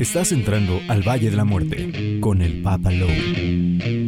Estás entrando al Valle de la Muerte con el Papa Lowe.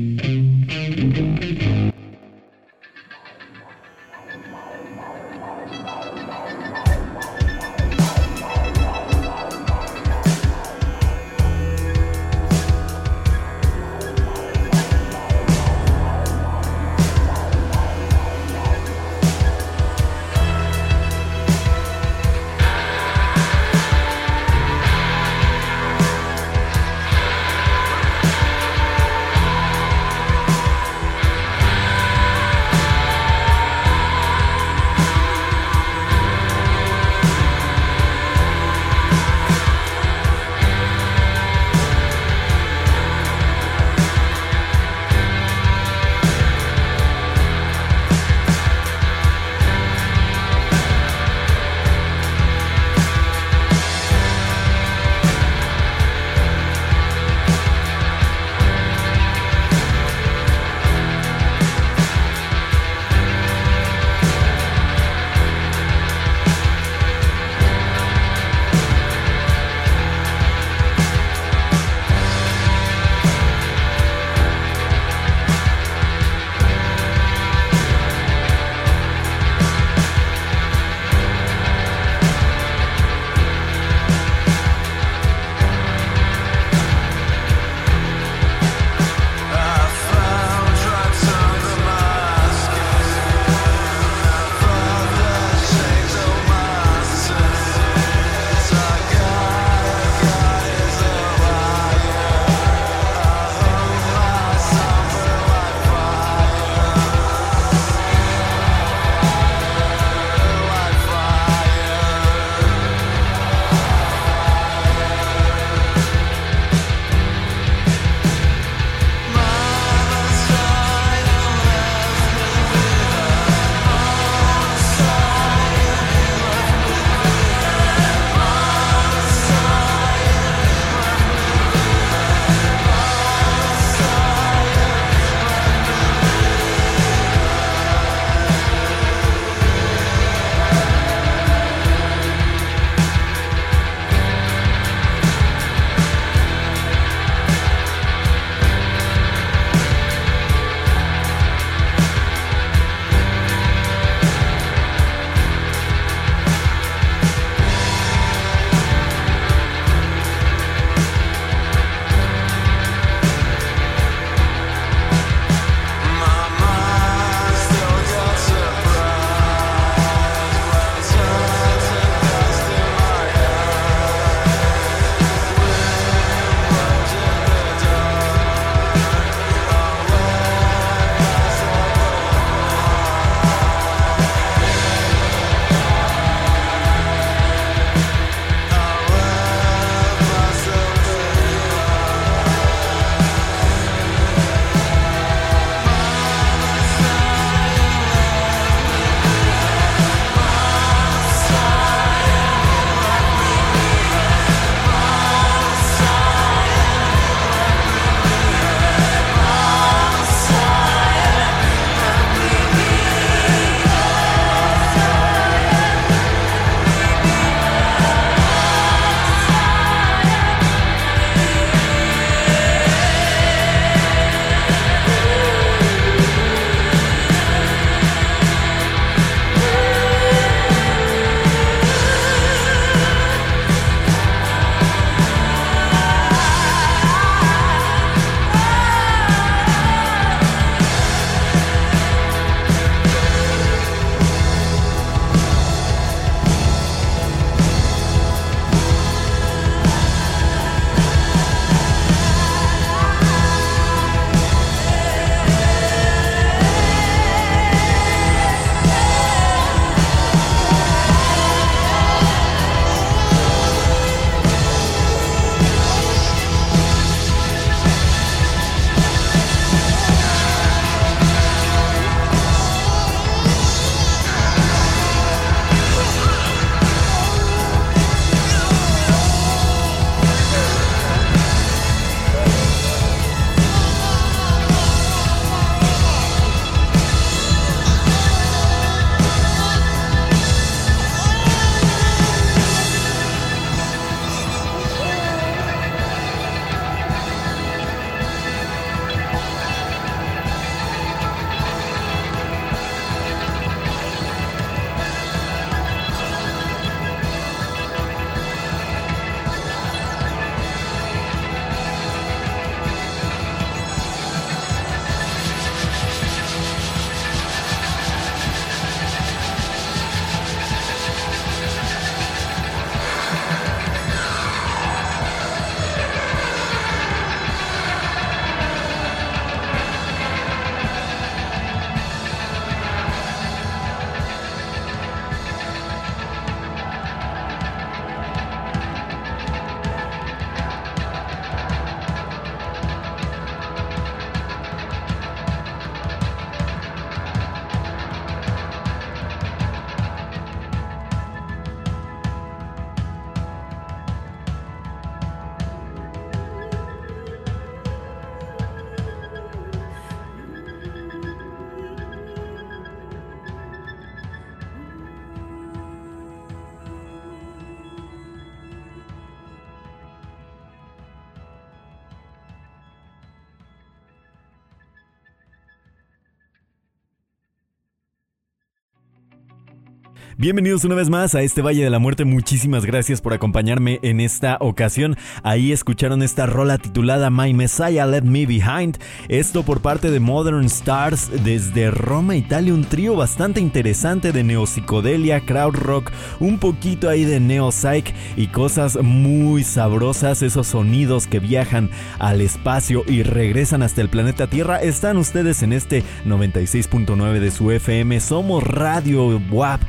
Bienvenidos una vez más a este Valle de la Muerte. Muchísimas gracias por acompañarme en esta ocasión. Ahí escucharon esta rola titulada My Messiah Let Me Behind. Esto por parte de Modern Stars desde Roma, Italia. Un trío bastante interesante de neopsicodelia, crowd rock, un poquito ahí de neo-psych y cosas muy sabrosas. Esos sonidos que viajan al espacio y regresan hasta el planeta Tierra. Están ustedes en este 96.9 de su FM. Somos Radio WAP.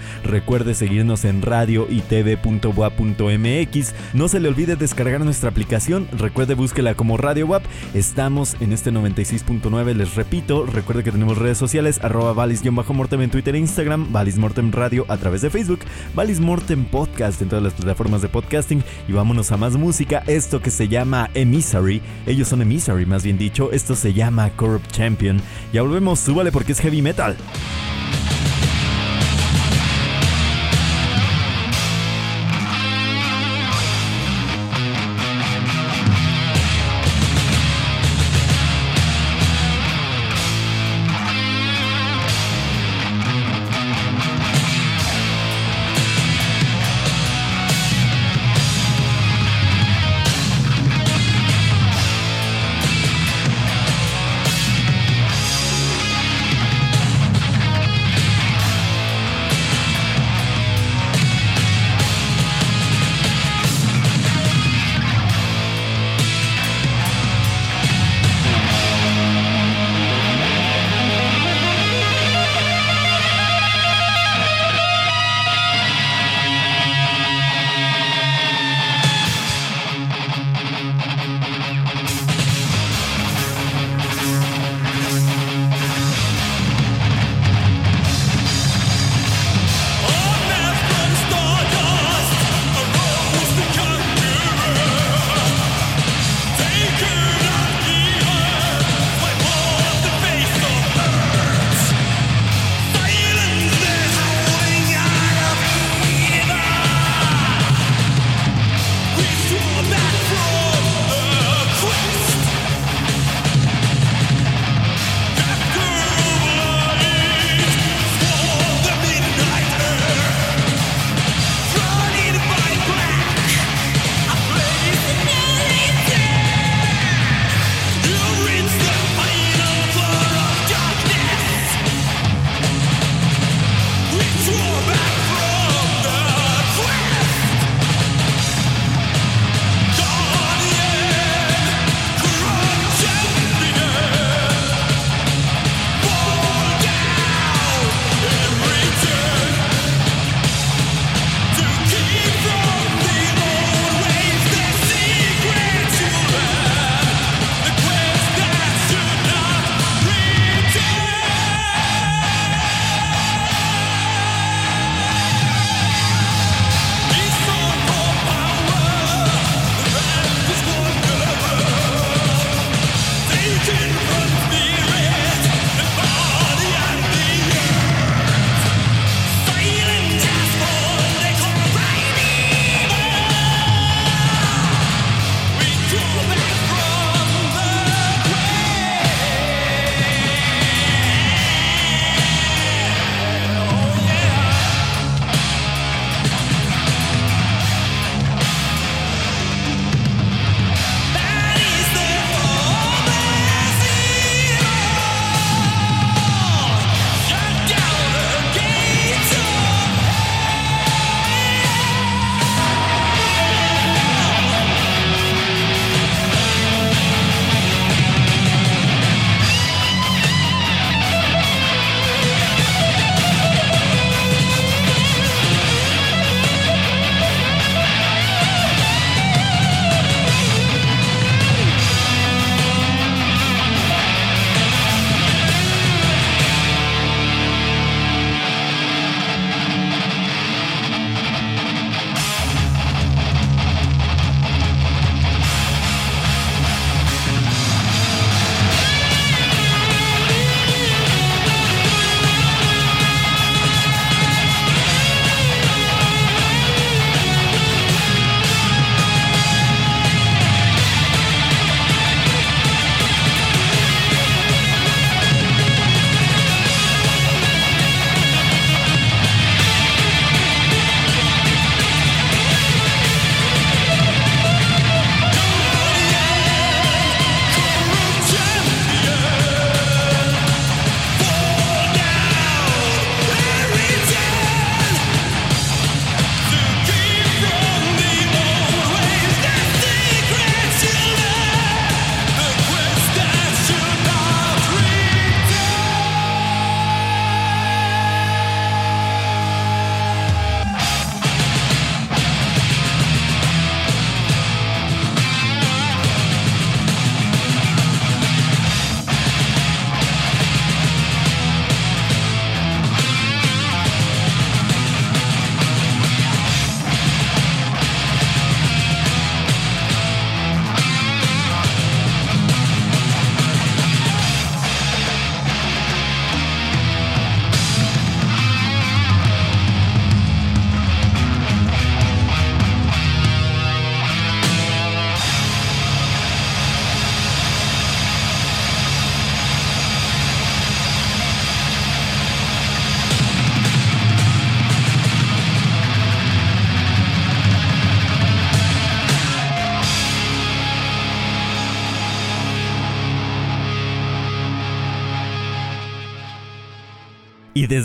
Recuerde seguirnos en radio y tv.wap.mx. No se le olvide descargar nuestra aplicación. Recuerde búsquela como Radio WAP. Estamos en este 96.9. Les repito, recuerde que tenemos redes sociales arroba valis-mortem en Twitter e Instagram, Valis Mortem Radio a través de Facebook, Valis Mortem Podcast en todas las plataformas de podcasting. Y vámonos a más música. Esto que se llama Emissary. Ellos son Emissary, más bien dicho. Esto se llama Corrupt Champion. Ya volvemos, súbale porque es heavy metal.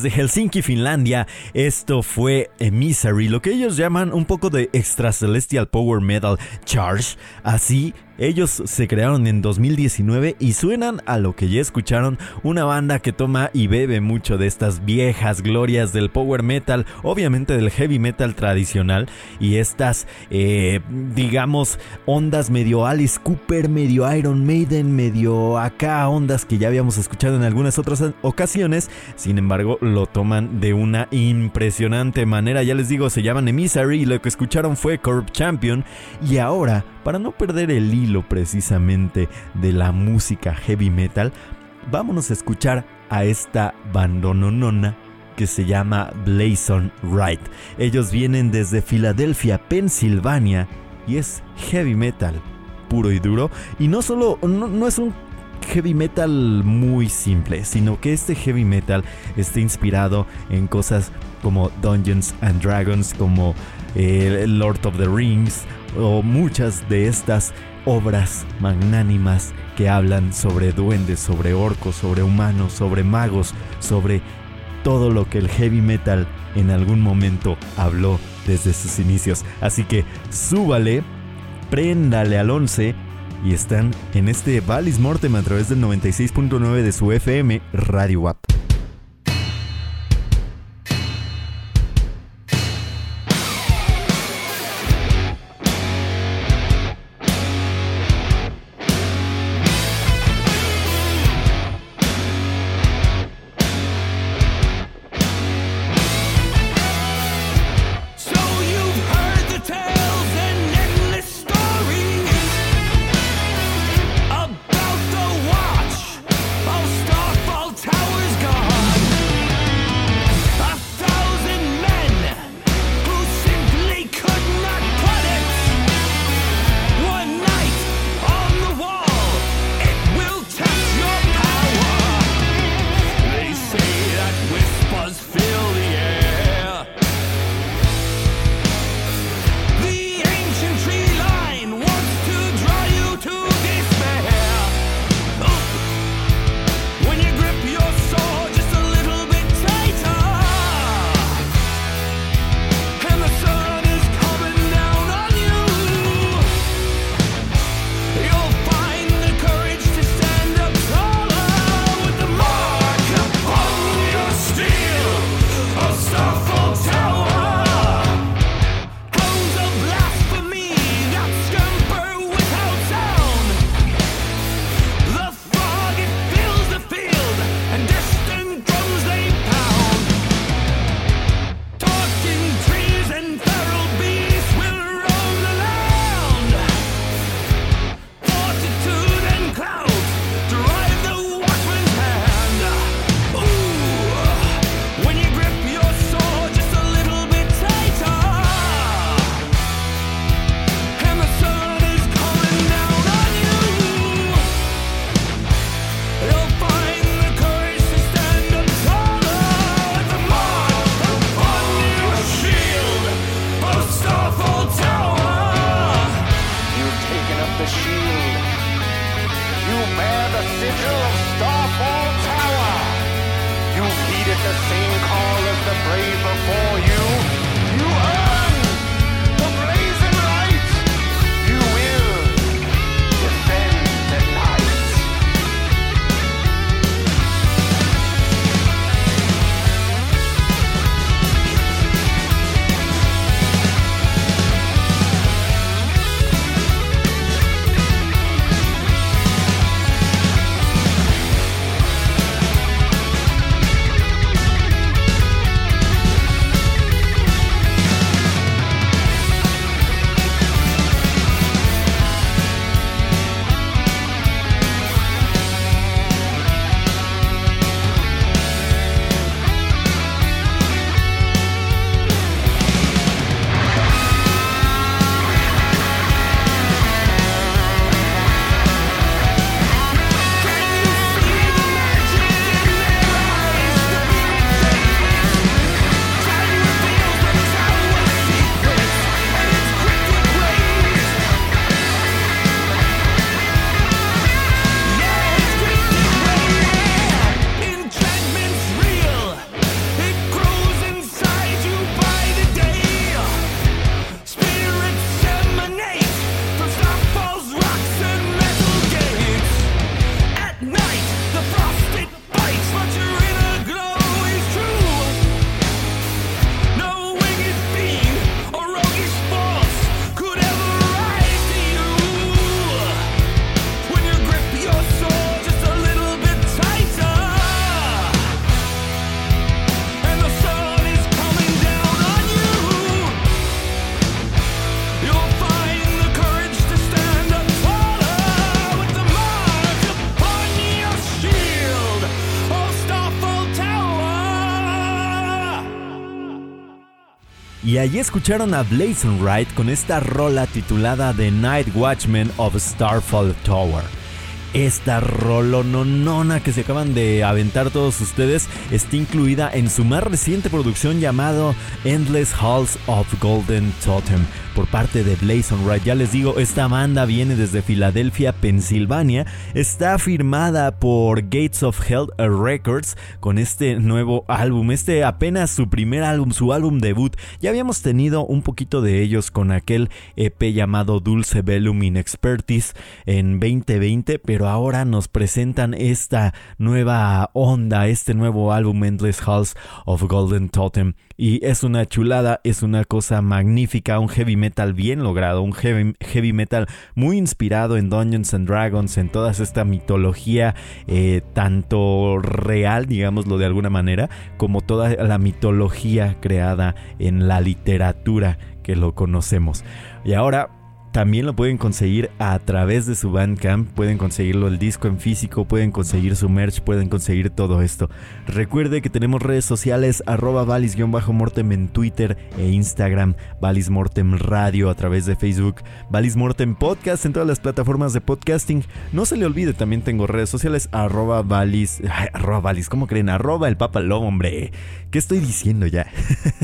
Desde Helsinki, Finlandia, esto fue Emissary, lo que ellos llaman un poco de Extra Celestial Power Metal Charge. Así ellos se crearon en 2019 y suenan a lo que ya escucharon, una banda que toma y bebe mucho de estas viejas glorias del power metal, obviamente del heavy metal tradicional y estas, eh, digamos, ondas medio Alice Cooper, medio Iron Maiden, medio acá, ondas que ya habíamos escuchado en algunas otras ocasiones, sin embargo lo toman de una impresionante manera, ya les digo, se llaman Emissary y lo que escucharon fue Corp Champion y ahora para no perder el hilo precisamente de la música heavy metal, vámonos a escuchar a esta bandononona que se llama Blazon Wright. Ellos vienen desde Filadelfia, Pensilvania, y es heavy metal puro y duro. Y no solo, no, es un heavy metal muy simple, sino que este heavy metal está inspirado en cosas como Dungeons and Dragons, como eh, Lord of the Rings, o muchas de estas obras magnánimas que hablan sobre duendes, sobre orcos, sobre humanos, sobre magos, sobre todo lo que el heavy metal en algún momento habló desde sus inicios. Así que súbale, préndale al 11 y están en este Valis Mortem a través del 96.9 de su FM Radio WAP. You bear the sigil of Starfall Tower. You've heeded the same call as the brave before you. Allí escucharon a Blazing Wright con esta rola titulada The Night Watchman of Starfall Tower. Esta rolononona que se acaban de aventar todos ustedes está incluida en su más reciente producción llamado Endless Halls of Golden Totem por parte de Blazon Wright. Ya les digo, esta banda viene desde Filadelfia, Pensilvania. Está firmada por Gates of Hell Records con este nuevo álbum. Este apenas su primer álbum, su álbum debut. Ya habíamos tenido un poquito de ellos con aquel EP llamado Dulce Bellum in Expertise en 2020, pero ahora nos presentan esta nueva onda, este nuevo álbum Endless Halls of Golden Totem. Y es una chulada, es una cosa magnífica, un heavy metal bien logrado, un heavy, metal muy inspirado en Dungeons and Dragons, en toda esta mitología, eh, tanto real, digámoslo de alguna manera, como toda la mitología creada en la literatura que lo conocemos. Y ahora también lo pueden conseguir a través de su Bandcamp, pueden conseguirlo el disco en físico, pueden conseguir su merch, pueden conseguir todo esto. Recuerde que tenemos redes sociales arroba valis-mortem en Twitter e Instagram, Valis Mortem Radio a través de Facebook, Valis Mortem Podcast en todas las plataformas de podcasting. No se le olvide, también tengo redes sociales arroba valis, arroba valis, ¿cómo creen? Arroba el Papa hombre. ¿Qué estoy diciendo ya?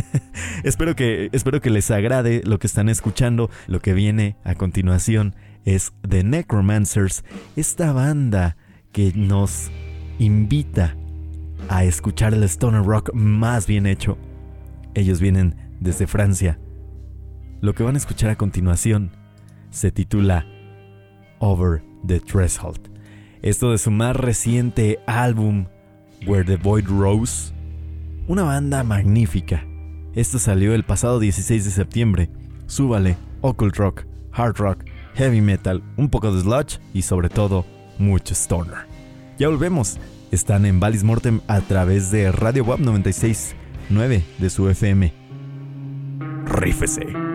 espero, que, espero que les agrade lo que están escuchando, lo que viene a continuación es The Necromancers, esta banda que nos invita a escuchar el stoner rock más bien hecho. Ellos vienen desde Francia. Lo que van a escuchar a continuación se titula Over the Threshold. Esto de su más reciente álbum, Where the Void Rose. Una banda magnífica. Esto salió el pasado 16 de septiembre. Súbale, Occult Rock hard rock, heavy metal, un poco de sludge y sobre todo mucho stoner. Ya volvemos. Están en Valis Mortem a través de Radio Web 96.9 de su FM. Rífese.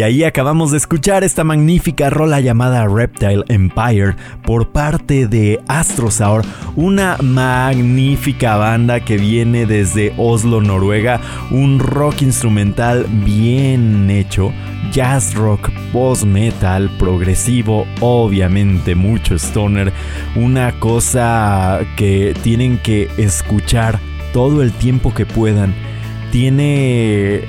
Y ahí acabamos de escuchar esta magnífica rola llamada Reptile Empire por parte de Astrosaur, una magnífica banda que viene desde Oslo, Noruega, un rock instrumental bien hecho, jazz rock, post metal, progresivo, obviamente mucho stoner, una cosa que tienen que escuchar todo el tiempo que puedan. Tiene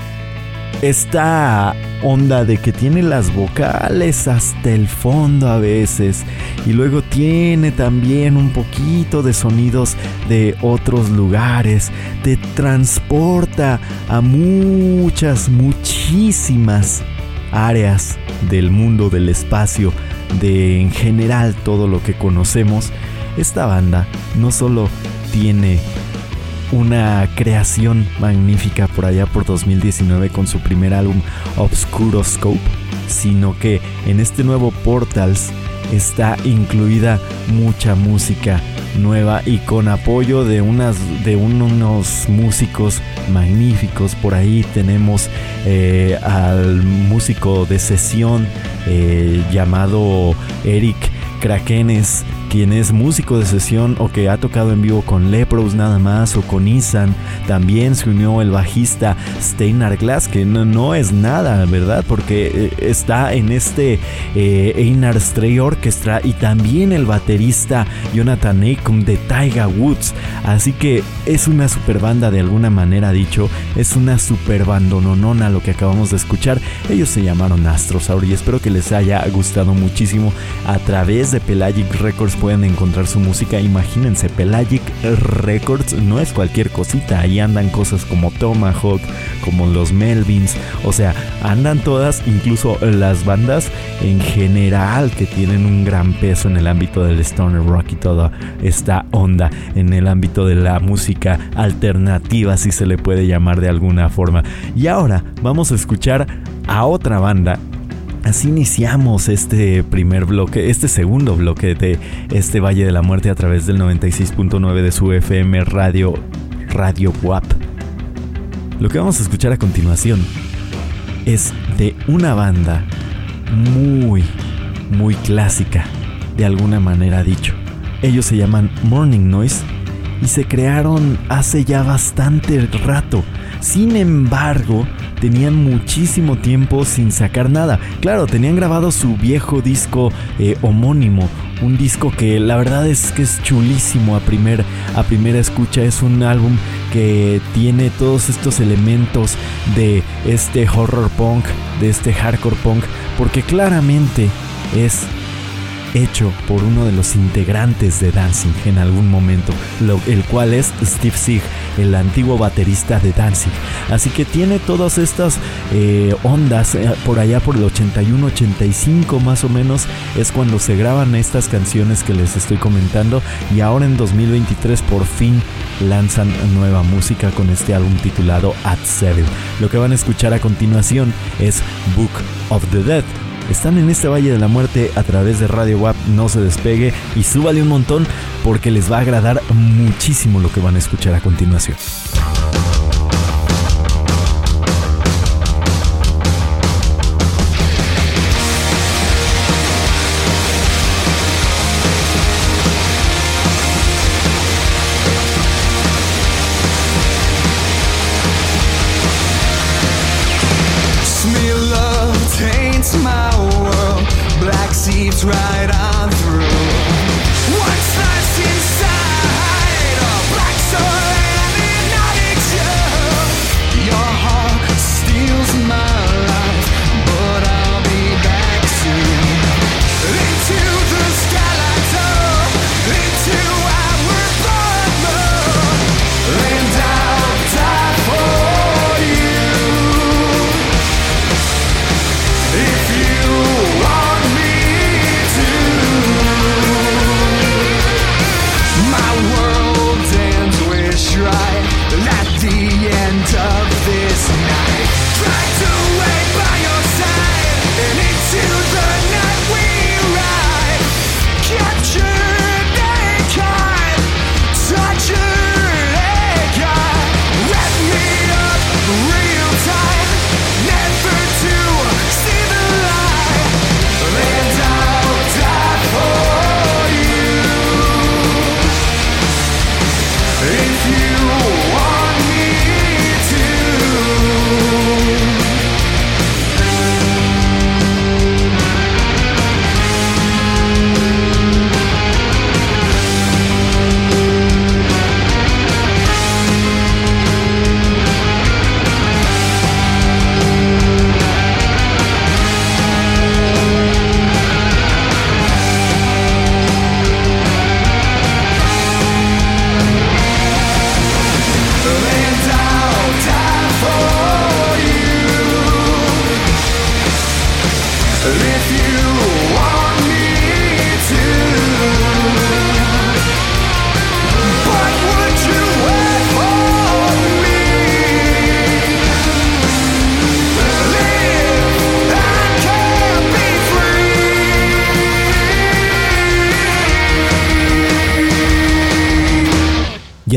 esta onda de que tiene las vocales hasta el fondo a veces y luego tiene también un poquito de sonidos de otros lugares, te transporta a muchas, muchísimas áreas del mundo del espacio, de en general todo lo que conocemos. Esta banda no solo tiene una creación magnífica por allá por 2019 con su primer álbum Obscuroscope, sino que en este nuevo Portals está incluida mucha música nueva y con apoyo de, unas, de unos músicos magníficos. Por ahí tenemos eh, al músico de sesión eh, llamado Eric Krakenes quien es músico de sesión o que ha tocado en vivo con Lepros nada más o con Isan. También se unió el bajista Steinar Glass, que no, es nada, ¿verdad? Porque eh, está en este eh, Einar Stray Orchestra y también el baterista Jonathan Acom de Taiga Woods. Así que es una super banda de alguna manera dicho, es una super bandononona lo que acabamos de escuchar. Ellos se llamaron Astrosaur y espero que les haya gustado muchísimo a través de Pelagic Records pueden encontrar su música. Imagínense, Pelagic Records no es cualquier cosita. Ahí andan cosas como Tomahawk, como los Melvins. O sea, andan todas, incluso las bandas en general que tienen un gran peso en el ámbito del stoner rock y toda esta onda en el ámbito de la música alternativa, si se le puede llamar de alguna forma. Y ahora vamos a escuchar a otra banda Así iniciamos este primer bloque, este segundo bloque de este Valle de la Muerte a través del 96.9 de su FM Radio Radio WAP. Lo que vamos a escuchar a continuación es de una banda muy, muy clásica, de alguna manera dicho. Ellos se llaman Morning Noise y se crearon hace ya bastante rato. Sin embargo, tenían muchísimo tiempo sin sacar nada. Claro, tenían grabado su viejo disco eh, homónimo, un disco que la verdad es que es chulísimo a, primer, a primera escucha. Es un álbum que tiene todos estos elementos de este horror punk, de este hardcore punk, porque claramente es hecho por uno de los integrantes de Dancing en algún momento, el cual es Steve Sig, el antiguo baterista de Dancing. Así que tiene todas estas eh, ondas eh, por allá por el 81-85 más o menos es cuando se graban estas canciones que les estoy comentando y ahora en 2023 por fin lanzan nueva música con este álbum titulado At Seven. Lo que van a escuchar a continuación es Book of the Dead están en este Valle de la Muerte a través de Radio WAP. No se despegue y súbale un montón porque les va a agradar muchísimo lo que van a escuchar a continuación. right. I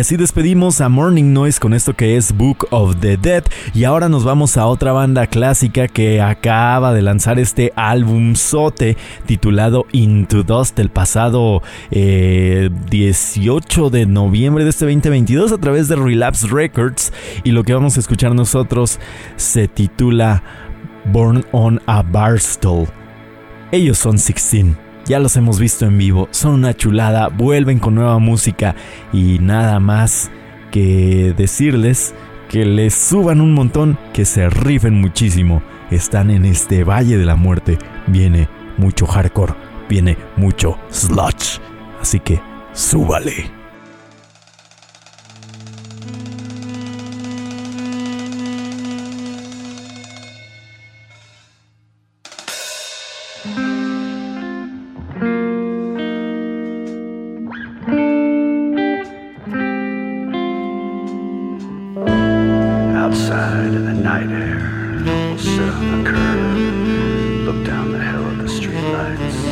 así despedimos a Morning Noise con esto que es Book of the Dead. Y ahora nos vamos a otra banda clásica que acaba de lanzar este álbum sote titulado Into Dust el pasado 18 eh, de noviembre de este 2022 a través de Relapse Records. Y lo que vamos a escuchar nosotros se titula Born on a Barstool. Ellos son 16. Ya los hemos visto en vivo, son una chulada, vuelven con nueva música y nada más que decirles que les suban un montón, que se rifen muchísimo. Están en este Valle de la Muerte, viene mucho hardcore, viene mucho sludge, así que súbale. outside in the night air. We'll sit on the curb and look down the hill at the streetlights.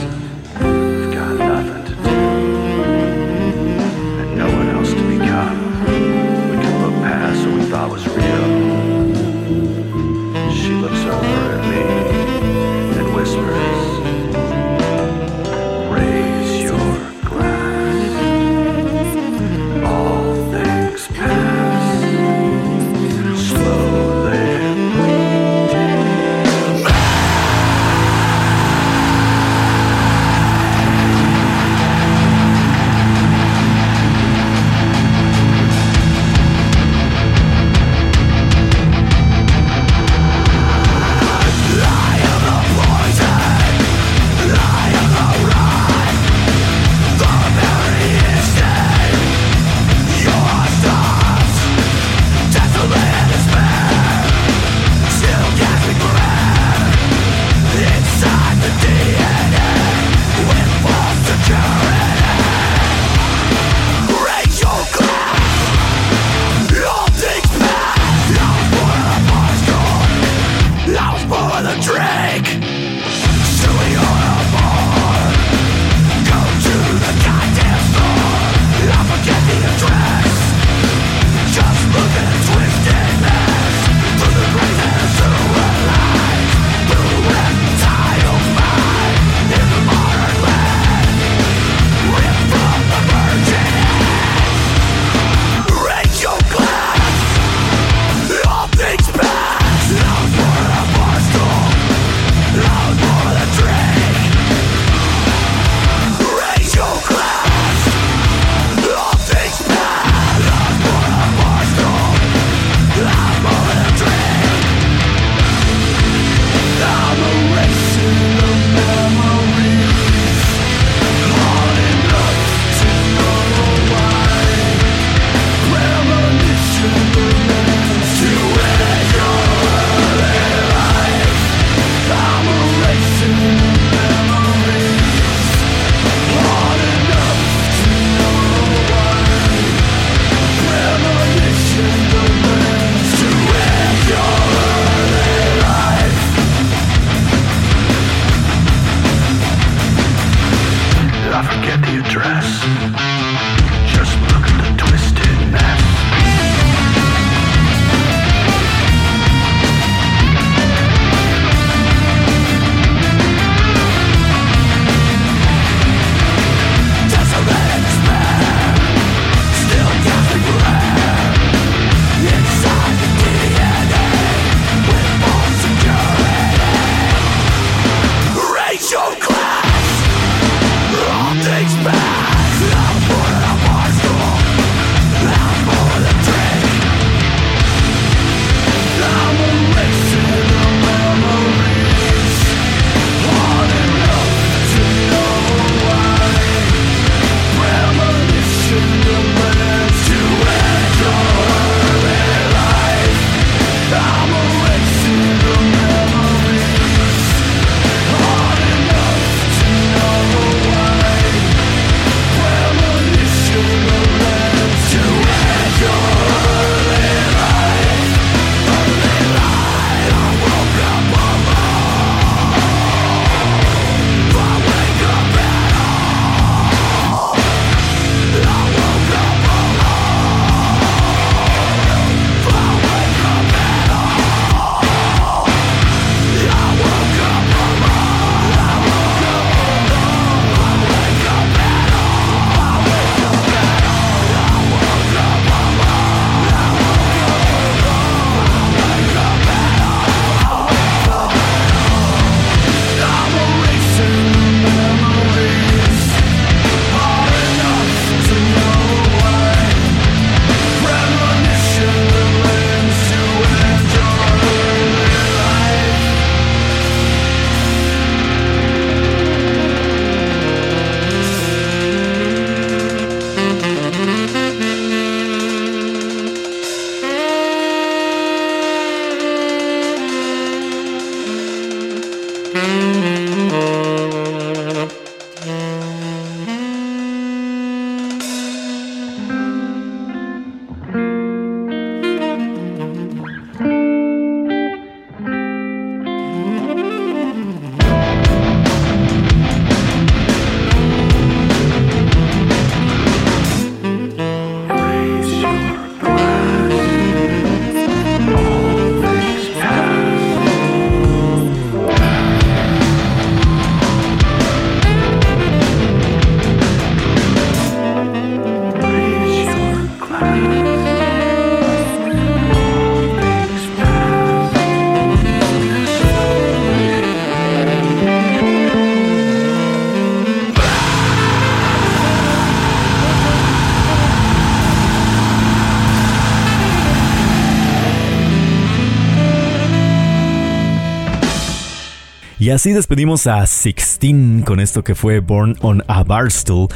Así despedimos a Sixteen con esto que fue Born on a Barstool.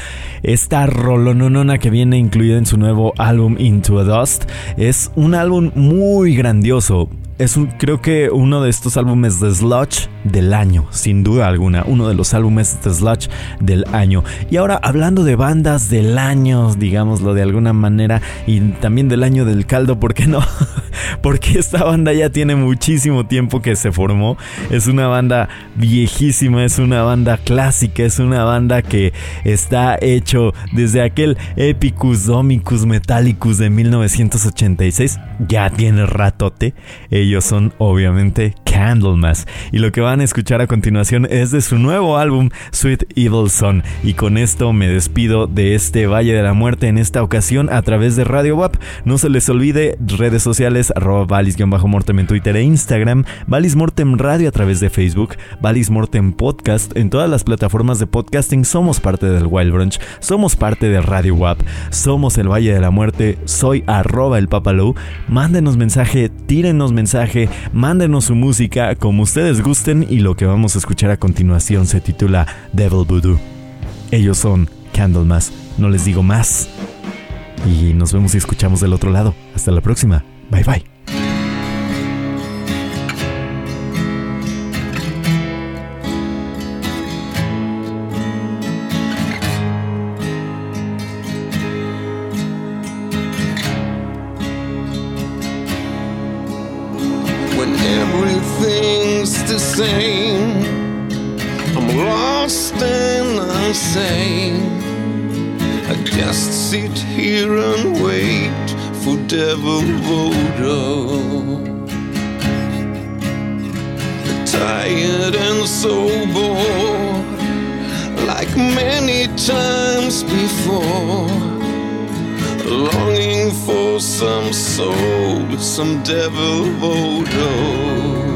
Esta rolononona que viene incluida en su nuevo álbum Into a Dust es un álbum muy grandioso. Es un, creo que uno de estos álbumes de Sludge del año, sin duda alguna, uno de los álbumes de Sludge del año. Y ahora hablando de bandas del año, digámoslo de alguna manera, y también del año del caldo, ¿por qué no? Porque esta banda ya tiene muchísimo tiempo que se formó. Es una banda viejísima, es una banda clásica, es una banda que está hecho desde aquel Epicus Domicus Metallicus de 1986. Ya tiene ratote. Ellos son obviamente Candlemas. Y lo que van a escuchar a continuación es de su nuevo álbum Sweet Evil Son. Y con esto me despido de este Valle de la Muerte en esta ocasión a través de Radio WAP. No se les olvide redes sociales arroba valis-mortem en Twitter e Instagram, Valis Mortem Radio a través de Facebook, Valis Mortem Podcast en todas las plataformas de podcasting. Somos parte del Wild Brunch, somos parte de Radio WAP, somos el Valle de la Muerte, soy arroba el Papalou. Mándenos mensaje, tírenos mensaje, mándenos su música como ustedes gusten y lo que vamos a escuchar a continuación se titula Devil Voodoo. Ellos son Candlemas, no les digo más. Y nos vemos y escuchamos del otro lado. Hasta la próxima. Bye bye. Devil voodoo. Tired and so bored, like many times before. Longing for some soul, some devil voodoo.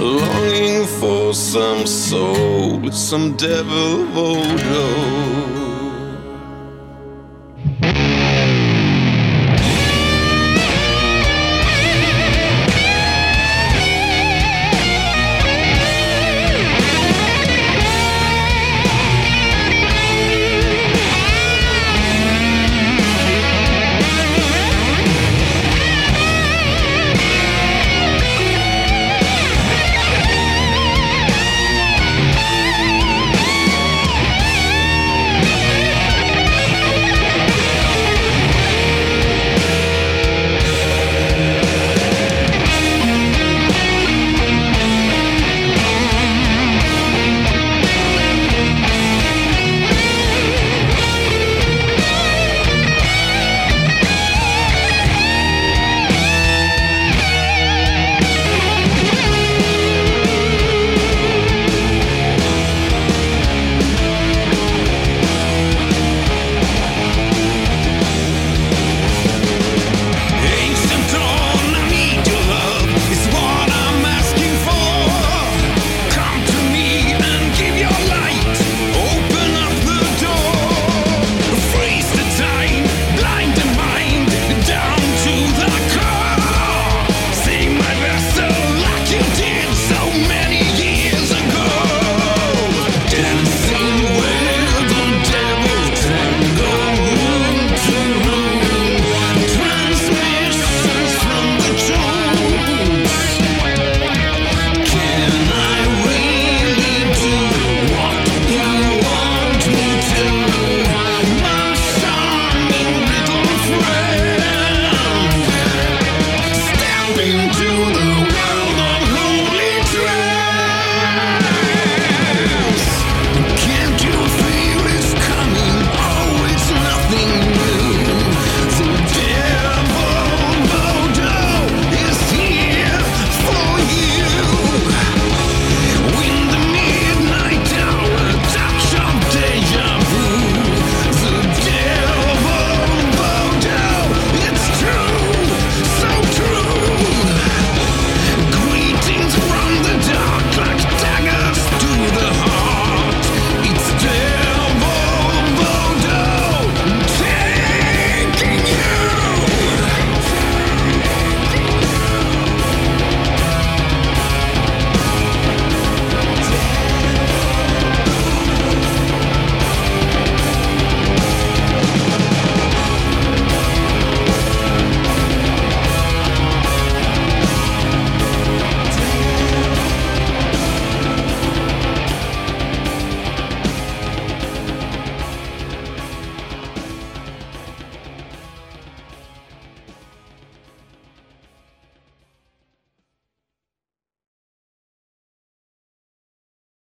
Longing for some soul, some devil oh of old